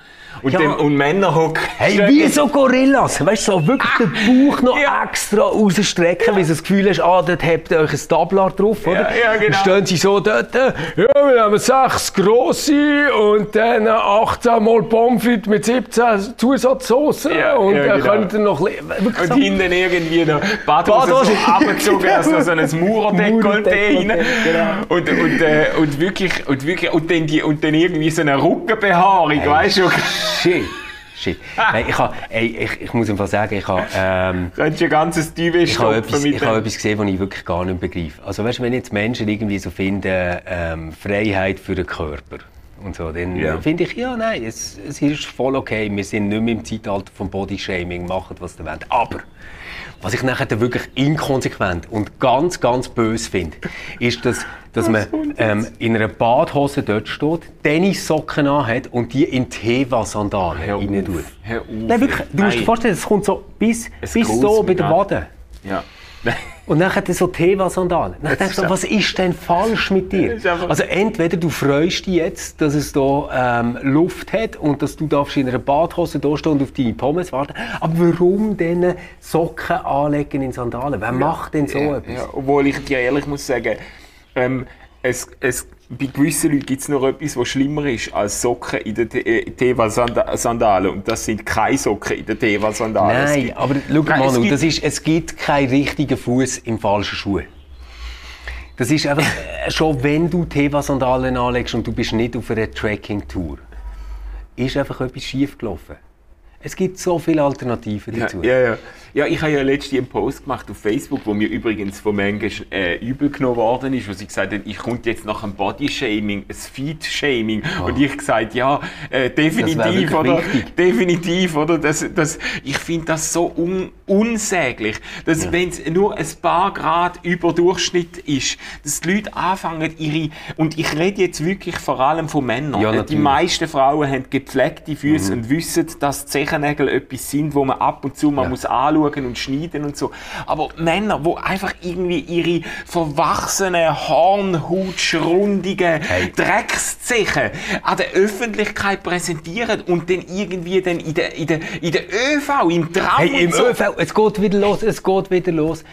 Und, Ja. dann, und Männer hocken. Hey, wie so Gorillas. Weißt du, so wirklich den Bauch noch Ja. extra rausstrecken, weil du das Gefühl hast, ah, dort habt ihr euch ein Tablar drauf, oder? Ja, ja, genau. Dann stehen sie so dort, äh, ja, wir haben sechs grosse und dann 18 Mal Pommes frites mit 17 Zusatzsoßen Ja, und ja, dann genau. könnt ihr noch... li- Wirklich Und so- hinten irgendwie Badhose Badhose. so abgezogen, also so ein Mauerdekolleté, rein. genau. Und, und, äh, und wirklich, und wirklich, und dann, die, und dann irgendwie so eine Rückenbehaarung, weißt du? Shit. Shit. [laughs] Nein, ich, ha, ey, ich, ich muss einfach sagen, ich habe... Ähm, Könntest du ein ganzes Duvet Ich habe etwas, ich dem. etwas gesehen, was ich wirklich gar nicht begreife. Also weißt, wenn jetzt Menschen irgendwie so finden, ähm, Freiheit für den Körper und so, dann Ja. finde ich, ja, nein, es, es ist voll okay. Wir sind nicht mehr im Zeitalter vom Bodyshaming, machen was ihr wollt. Aber was ich nachher dann wirklich inkonsequent und ganz, ganz böse finde, ist, dass, dass man ähm, in einer Badhose dort steht, Tennissocken anhat und die in Teva-Sandalen rein tut. Nein, wirklich, du musst dir vorstellen, es kommt so bis, Es bis so bei der. Wade. Ja. Und dann hat er so Teva-Sandalen. Dann denkst du, was ist denn falsch mit [laughs] dir? Also entweder du freust dich jetzt, dass es da ähm, Luft hat und dass du darfst in einer Badhose da stehen und auf deine Pommes warten. Aber warum denn Socken anlegen in Sandalen? Wer macht denn so ja, etwas? ja, obwohl ich dir ehrlich muss sagen, ähm, es, es, bei gewissen Leuten gibt es noch etwas, was schlimmer ist als Socken in den Teva-Sandalen. Und das sind keine Socken in den Teva-Sandalen. Nein, aber schau Nein, mal, es Manu, gibt- das ist, es gibt keinen richtigen Fuß im falschen Schuh. Das ist einfach, äh, schon wenn du Teva-Sandalen anlegst und du bist nicht auf einer Trekking-Tour, ist einfach etwas schief gelaufen. Es gibt so viele Alternativen dazu. ja, ja. ja, ich habe ja letztens einen Post gemacht auf Facebook, wo mir übrigens von manchen äh, übel genommen worden ist, wo sie gesagt haben, ich komme jetzt nach einem Body-Shaming, ein Feed-Shaming. Und ich gesagt, ja, äh, definitiv, oder? wichtig. Definitiv, oder? Das, das, ich finde das so un unsäglich, dass wenn es nur ein paar Grad über Durchschnitt ist, dass die Leute anfangen, ihre, und ich rede jetzt wirklich vor allem von Männern, Ja, die natürlich. meisten Frauen haben gepflegte Füße und wissen, dass die Zechen Bärchennägel etwas sind, wo man ab und zu mal Ja. muss anschauen und schneiden und so. Aber Männer, wo einfach irgendwie ihre verwachsenen, hornhautschrundigen Hey. Dreckszechen an der Öffentlichkeit präsentieren und dann irgendwie dann in der, in der, in der ÖV, im Tram Hey, im so. ÖV, es geht wieder los, es geht wieder los.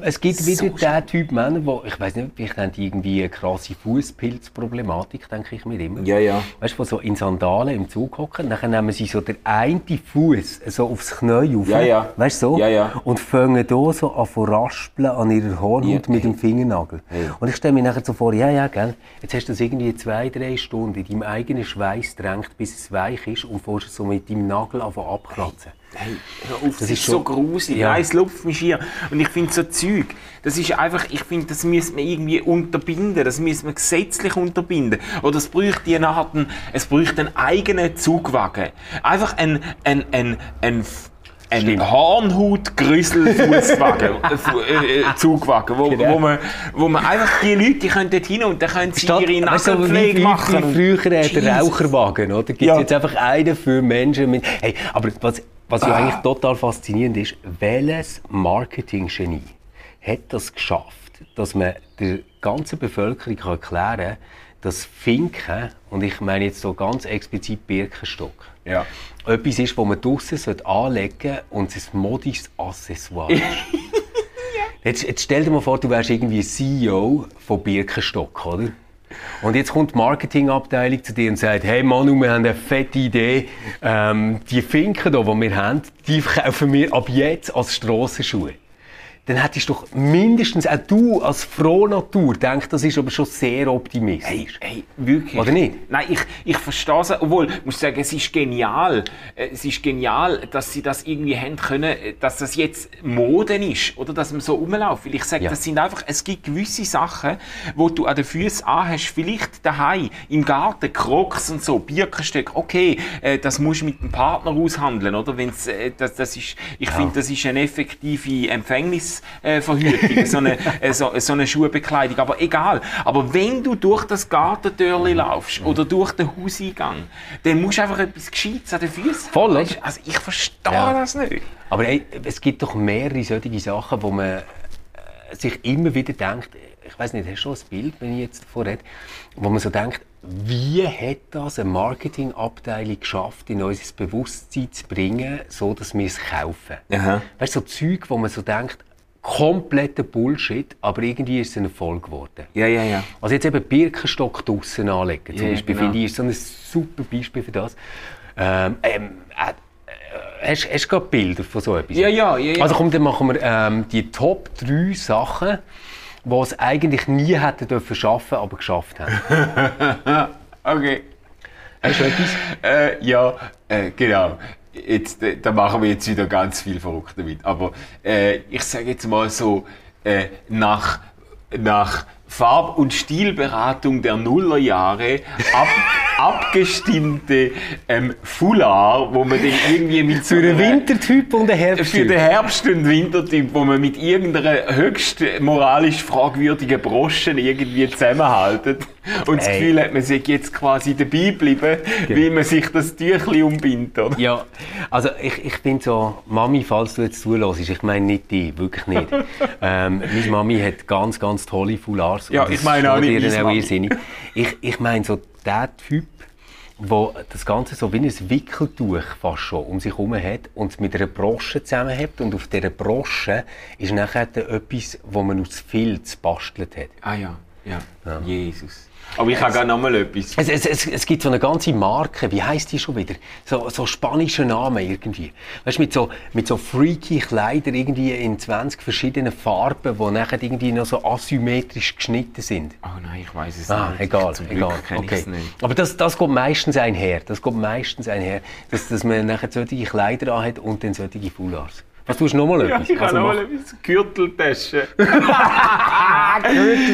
Es gibt wieder So den Typ Männer, wo, ich weiß nicht, vielleicht haben die irgendwie eine krasse Fußpilzproblematik, denke ich mir immer. Ja, ja. Weißt du, so in Sandalen im Zug hocken, dann nehmen sie so den einen Fuß so aufs Knie auf. Ja, ja. Weißt du so? Ja, ja. Und fangen da so an zu raspeln an ihrer Hornhaut Ja, mit dem. Fingernagel. Hey. Und ich stelle mir nachher so vor, ja, ja, gell, jetzt hast du das irgendwie zwei, drei Stunden in deinem eigenen Schweiß drängt, bis es weich ist und es so mit deinem Nagel abkratzen. Hey, hör auf, das, Das ist, ist so gruselig. Ja. Nein, es lupft mich hier. Und ich finde so Zeug, das ist einfach, ich finde, das müsste man irgendwie unterbinden. Das müsste man gesetzlich unterbinden. Oder es bräuchte eine Art, einen- es bräuchte einen eigenen Zugwagen. Einfach ein, ein, ein, ein, ein. Hornhaut-Grüssel-Fußwagen, [laughs] äh, äh, äh, Zugwagen, wo, Genau. wo, man, wo man einfach die Leute, die können dort hin und dann können sie ihre wie, Nagelpflege wie, machen. wie früher äh, der Jesus. Raucherwagen, oder? Gibt Ja. jetzt einfach einen für Menschen mit... Hey, aber was, was ja Ah. eigentlich total faszinierend ist, welches Marketinggenie hat das geschafft, dass man der ganzen Bevölkerung erklären kann, dass Finken, und ich meine jetzt so ganz explizit Birkenstock, Ja. etwas ist, das man draussen anlegen sollte und es ein modisches Accessoire ist. Jetzt, jetzt stell dir mal vor, du wärst irgendwie CEO von Birkenstock, oder? Und jetzt kommt die Marketingabteilung zu dir und sagt, hey Manu, wir haben eine fette Idee. Ähm, die Finken hier, die wir haben, die [laughs] verkaufen wir ab jetzt als Strassenschuhe. Dann hättest du doch mindestens, auch du als Frohnatur, denkst, das ist aber schon sehr optimistisch. Hey, wirklich? Oder nicht? Nein, ich, ich verstehe es. Obwohl, ich muss sagen, es ist genial. Äh, Es ist genial, dass sie das irgendwie haben können, äh, dass das jetzt Moden ist. Oder dass man so rumläuft. Weil ich sage, Ja. das sind einfach, es gibt gewisse Sachen, wo du an den Füßen anhast. Vielleicht daheim, im Garten, Crocs und so, Birkenstöcke. Okay, äh, das musst du mit dem Partner aushandeln, oder? Wenn's, das, das ist, ich finde, das ist eine effektive Empfängnisverhütung, äh, so, eine, äh, so, so eine Schuhbekleidung. Aber egal. Aber wenn du durch das Gartentürli laufst oder durch den Hauseingang, dann musst du einfach etwas Gescheites an den Füßen Voll, haben. Weisst du? Also ich verstehe Ja. das nicht. Aber ey, es gibt doch mehrere solche Sachen, wo man äh, sich immer wieder denkt, ich weiß nicht, hast du schon ein Bild, wenn ich jetzt rede, wo man so denkt, wie hat das eine Marketingabteilung geschafft, in unser Bewusstsein zu bringen, so dass wir es kaufen? Aha. Weißt du, so Zeug, wo man so denkt, kompletter Bullshit, aber irgendwie ist es ein Erfolg geworden. Ja, ja, ja. Also jetzt eben Birkenstock draussen anlegen, zum Ja, Beispiel, genau. finde ich, ist so ein super Beispiel für das. Ähm, ähm, äh, äh, hast, hast du gerade Bilder von so etwas? Ja, ja, ja, ja. Also komm, dann machen wir ähm, die Top 3 Sachen, die es eigentlich nie hätten dürfen schaffen, aber geschafft haben. [laughs] Okay. Hast du etwas? Äh, ja, äh, genau. Jetzt, äh, da machen wir jetzt wieder ganz viel verrückt damit. Aber äh, ich sage jetzt mal so, äh, nach, nach Farb- und Stilberatung der Nullerjahre ab, [laughs] abgestimmte ähm, Foulard, wo man den irgendwie mit so Für einer- Wintertyp und einen Herbsttyp. für den Herbst- und Wintertyp, wo man mit irgendeiner höchst moralisch fragwürdigen Broschen irgendwie zusammenhaltet und das Ey. Gefühl hat, man sei jetzt quasi dabei geblieben, wie man sich das Tüchli umbindet. Oder? Ja, also ich, ich bin so, Mami, falls du jetzt zulässt, ich meine nicht die, wirklich nicht. [laughs] ähm, meine Mami hat ganz, ganz tolle Foulards. Ja, ich meine auch nicht meine Mami. Ich, ich meine so der Typ, wo das Ganze so wie ein Wickeltuch fast schon um sich herum hat und es mit einer Brosche zusammenhält und auf dieser Brosche ist nachher etwas, wo man aus Filz bastelt hat. Ah ja, ja, Jesus. Aber ich habe gerade noch mal etwas. Es, es, es, es gibt so eine ganze Marke, wie heißt die schon wieder? So, so spanische Namen irgendwie. Weißt du, mit so, mit so freaky Kleidern irgendwie in 20 verschiedenen Farben, die nachher irgendwie noch so asymmetrisch geschnitten sind. Oh nein, ich weiß es Ah, nicht. egal, Zum egal. kenne Okay. Aber das, das geht meistens einher. Das geht meistens einher, dass, dass man nachher solche Kleider anhat und dann solche Foulards. Was tust du noch mal Ja, etwas? ich Also noch mach- mal etwas. Gürteltasche. [laughs]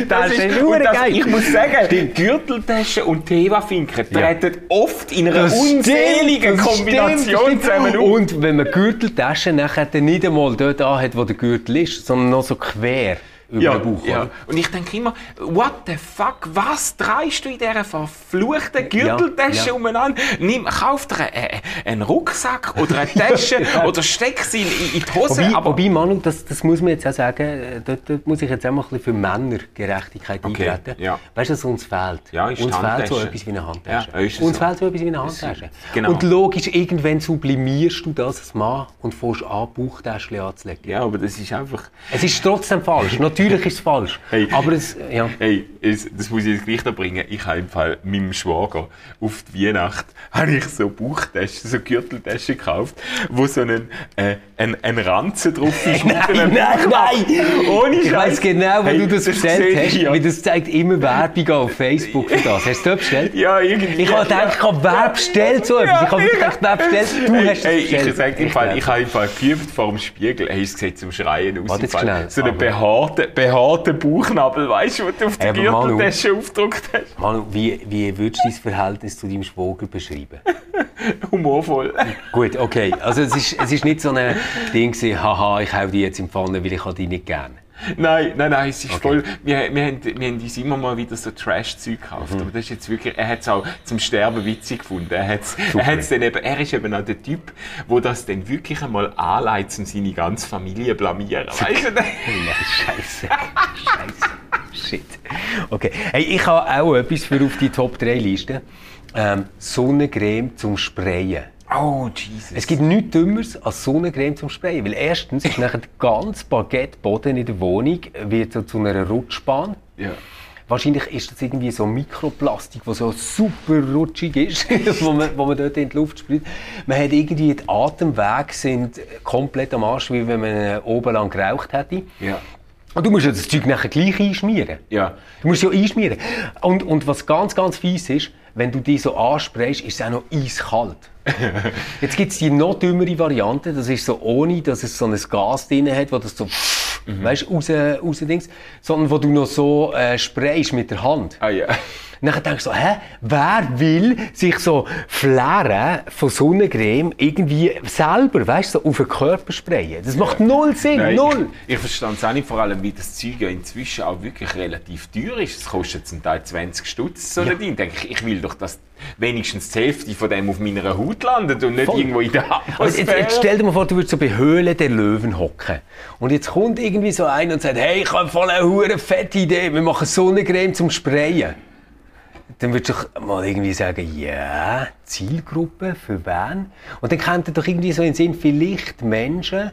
Das ist verdammt das, geil. Ich muss sagen, Gürteltasche und Tewa-Finken Ja. treten oft in einer Das unseligen stimmt, Kombination stimmt, zusammen auf. Und wenn man Gürteltaschen nachher dann nicht einmal dort anhat, wo der Gürtel ist, sondern noch so quer. Über Ja, den Bauch. ja. oder? Und ich denke immer, what the fuck, was treibst du in dieser verfluchten Gürteltasche ja. umeinander? Nimm, kauf dir einen, einen- Rucksack oder eine [laughs] Tasche oder steck sie in, in die Hose. Wobei, aber wobei Manu, das, das muss man jetzt auch sagen, äh, dort, dort muss ich jetzt auch mal ein bisschen für Männergerechtigkeit Okay, eintreten. ja. Weißt du, was uns fehlt? Ja, uns fehlt so etwas wie eine Handtasche. Uns so. fehlt so etwas wie eine Handtasche. genau. Und logisch, irgendwann sublimierst du das als Mann und fängst an, Bauchtäschchen anzulegen. ja, aber das ist einfach... Es ist trotzdem falsch. Natürlich [laughs] ist es falsch. Hey. Aber es, ja. Hey, es, das muss ich jetzt gleich da bringen. Ich habe im Fall meinem Schwager auf die Weihnacht [laughs] habe ich so Bauchtaschen, so Gürteltaschen gekauft, wo so ein, äh, ein, ein Ranzen drauf [laughs] ist. mit einem Bauchnabel. Ohne Ich weiss genau, wo Hey, du das, bestellt sehe hast, ja. weil das zeigt immer Werbung auf Facebook für das. Hast du das bestellt? Ja, irgendwie. Ich habe gedacht, ich habe wer bestellt so etwas. Ich habe gedacht, wer bestellt? Du hey, hast es hey, bestellt. ich sage im Fall, ich habe im Fall geübt vor dem Spiegel. Hey, es sieht zum Schreien aus. Warte Fall. schnell. So einen behaarten, behaarten Bauchnabel, weißt du, den du auf der Gürteltasche aufgedruckt hast. Manu, wie, wie würdest du dein Verhältnis zu deinem Schwager beschreiben? [laughs] Humorvoll. Gut, okay. Also es ist, es ist nicht so ein Ding gewesen, haha, ich hau die jetzt in die Pfanne, weil ich die nicht gerne. Nein, nein, nein, es ist voll. Wir, wir, haben, wir haben uns immer mal wieder so Trash-Zeug gekauft. Mhm. Aber das ist jetzt wirklich, er hat es auch zum Sterben witzig gefunden. Er, hat's, er, hat's dann eben, er ist eben auch der Typ, der das dann wirklich einmal anleitet, um seine ganze Familie zu blamieren. Weißt du? Nein, Scheiße. Scheiße. Shit. Okay. Hey, ich habe auch etwas für auf die Top 3 Liste. Ähm, Sonnencreme zum Sprayen. Oh, Jesus. Es gibt nichts Dümmeres als Sonnencreme zum Sprayen. Weil erstens ist nachher der ganze Baguetteboden in der Wohnung wird so zu einer Rutschbahn. ja. Wahrscheinlich ist das irgendwie so Mikroplastik, das so super rutschig ist, [laughs] wo, man, wo man dort in die Luft sprüht. Man hat irgendwie, die Atemwege sind komplett am Arsch, wie wenn man oben lang geraucht hätte. Ja. Und du musst ja das Zeug nachher gleich einschmieren. Ja. Du musst ja einschmieren. Und, und was ganz, ganz fies ist, wenn du die so ansprayst, ist es auch noch eiskalt. [laughs] Jetzt gibt es die noch dümmere Variante, das ist so ohne, dass es so ein Gas drin hat, wo das so, weißt du, raus, raus Dings, sondern wo du noch so äh, sprayst mit der Hand. Ah ja. Und dann denkst du so, hä, wer will sich so Flären von Sonnencreme irgendwie selber, weißt du, so auf den Körper sprayen? Das macht null Sinn, Nein, null. Ich, ich verstehe es auch nicht, vor allem, wie das Zeug ja inzwischen auch wirklich relativ teuer ist. Es kostet zum Teil 20 Stutz, so Ja. ein Ding. Denke ich, ich will doch, dass wenigstens die Hälfte von dem auf meiner Haut landet und nicht Voll. irgendwo in der Aber jetzt, Atmosphäre. jetzt stell dir mal vor, du würdest so bei Höhle der Löwen hocken. Und jetzt kommt irgendwie so einer und sagt, hey, ich habe voll eine hure fette Idee, wir machen Sonnencreme zum Sprayen. Dann würdest du doch mal irgendwie sagen, ja, Zielgruppe, für wen? Und dann kommt dir doch irgendwie so in Sinn, vielleicht Menschen,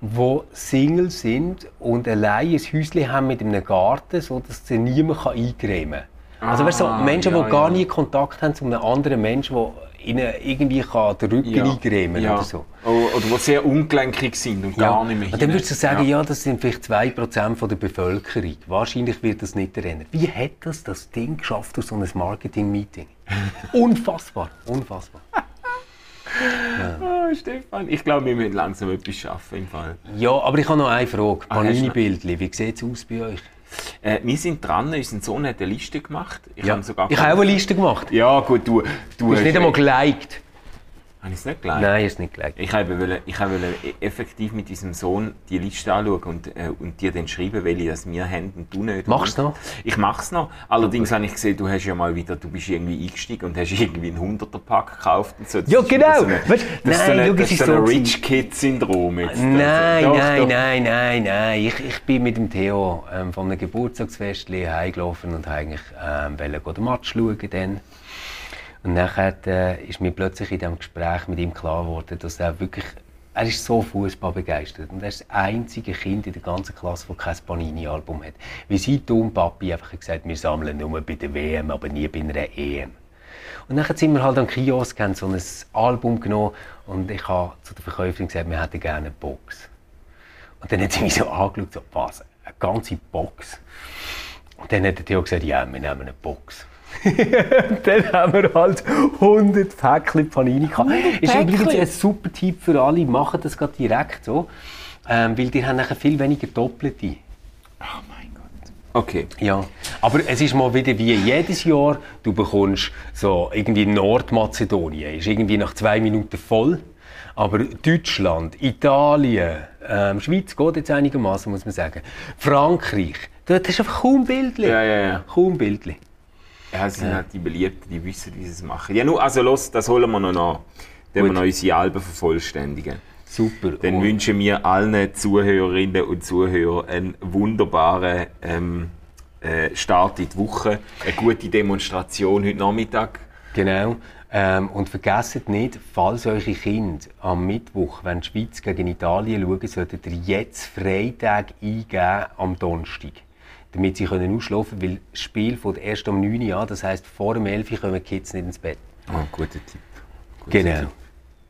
die Single sind und allein ein Häuschen haben mit einem Garten, sodass sie niemand eingremen kann. Also weißt du, so Ah, Menschen, ja, die gar ja. nie Kontakt haben zu einem anderen Menschen, der ihnen irgendwie kann den Rücken eingremen ja. oder so. O- Oder die sehr ungelenkig sind und gar nicht mehr Und dann hin- würdest du sagen, ja. das sind vielleicht 2% von der Bevölkerung. Wahrscheinlich wird das nicht rennen. Wie hat das das Ding geschafft durch so ein Marketing-Meeting? [laughs] Unfassbar, unfassbar. [laughs] Ah, Stefan, ich glaube, wir müssen langsam etwas schaffen im Fall. Ja, aber ich habe noch eine Frage. Ah? Panini-Bildchen, wie sieht es aus bei euch? Äh, wir sind dran, unser Sohn hat eine Liste gemacht. Ich habe sogar ich habe auch eine Liste gemacht. Ja, gut, du, du Du hast nicht einmal geliked. Habe ich es nicht geliked? Nein, ist nicht geliked. Ich habe wollte, ich wollte effektiv mit diesem Sohn die Liste anschauen und, äh, und dir dann schreiben, welche das wir haben und du nicht. Machst du noch? Ich mache es noch. Allerdings habe ich gesehen, du hast ja mal wieder, du bist irgendwie eingestiegen und hast irgendwie einen 100er Pack gekauft und so. Das Ja, genau. So eine, das ist so nein, eine, das ist so ein so Rich Kid Syndrom jetzt. Nein, Doch, nein, doch. nein, nein, nein. Ich, ich bin mit dem Theo ähm, von einem Geburtstagsfest heimgelaufen und eigentlich ähm, wollte den Match schauen. Dann. Und nachher äh, ist mir plötzlich in diesem Gespräch mit ihm klar geworden, dass er wirklich, er ist so Fußball begeistert und er ist das einzige Kind in der ganzen Klasse, das kein Panini-Album hat. Wie sein Tom Papi einfach gesagt, wir sammeln nur bei der WM, aber nie bei einer EM. Und dann sind wir halt am Kiosk, haben so ein Album genommen und ich habe zu der Verkäuferin gesagt, wir hätten gerne eine Box. Und dann hat sie mich so angeschaut, so, was, eine ganze Box? Und dann hat der Theo gesagt, ja, wir nehmen eine Box. [laughs] Dann haben wir halt 100 Päckchen Panini gehabt. Ist übrigens ein super Tipp für alle, machen das gerade direkt so. Ähm, weil die haben nachher viel weniger Doppelte. Oh mein Gott. Okay. Ja, aber es ist mal wieder wie jedes Jahr, du bekommst so irgendwie Nordmazedonien, ist irgendwie nach zwei Minuten voll. Aber Deutschland, Italien, ähm, Schweiz geht jetzt einigermaßen, muss man sagen. Frankreich, dort ist einfach kaum Bildli. Ja, ja, ja. Kaum Bildli. Ja, es sind halt die Beliebten, die wissen, wie sie es machen. Ja, nur, also los, das holen wir noch nach. Dann wir noch unsere Alben vervollständigen. Super. Dann Und- wünschen wir allen Zuhörerinnen und Zuhörern einen wunderbaren ähm, äh, Start in die Woche. Eine gute Demonstration heute Nachmittag. Genau. Ähm, und vergesst nicht, falls eure Kinder am Mittwoch, wenn die Schweiz gegen Italien schauen, solltet ihr jetzt Freitag eingeben am Donnerstag damit sie können ausschlafen können, weil das Spiel fängt erst um 9 Uhr an, das heisst vor dem 11 Uhr kommen die Kids nicht ins Bett. Oh, guter Tipp. Guter genau. Tipp.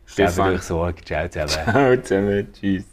Stefan. Euch Sorge. Ciao zusammen. Ciao zusammen. Tschüss.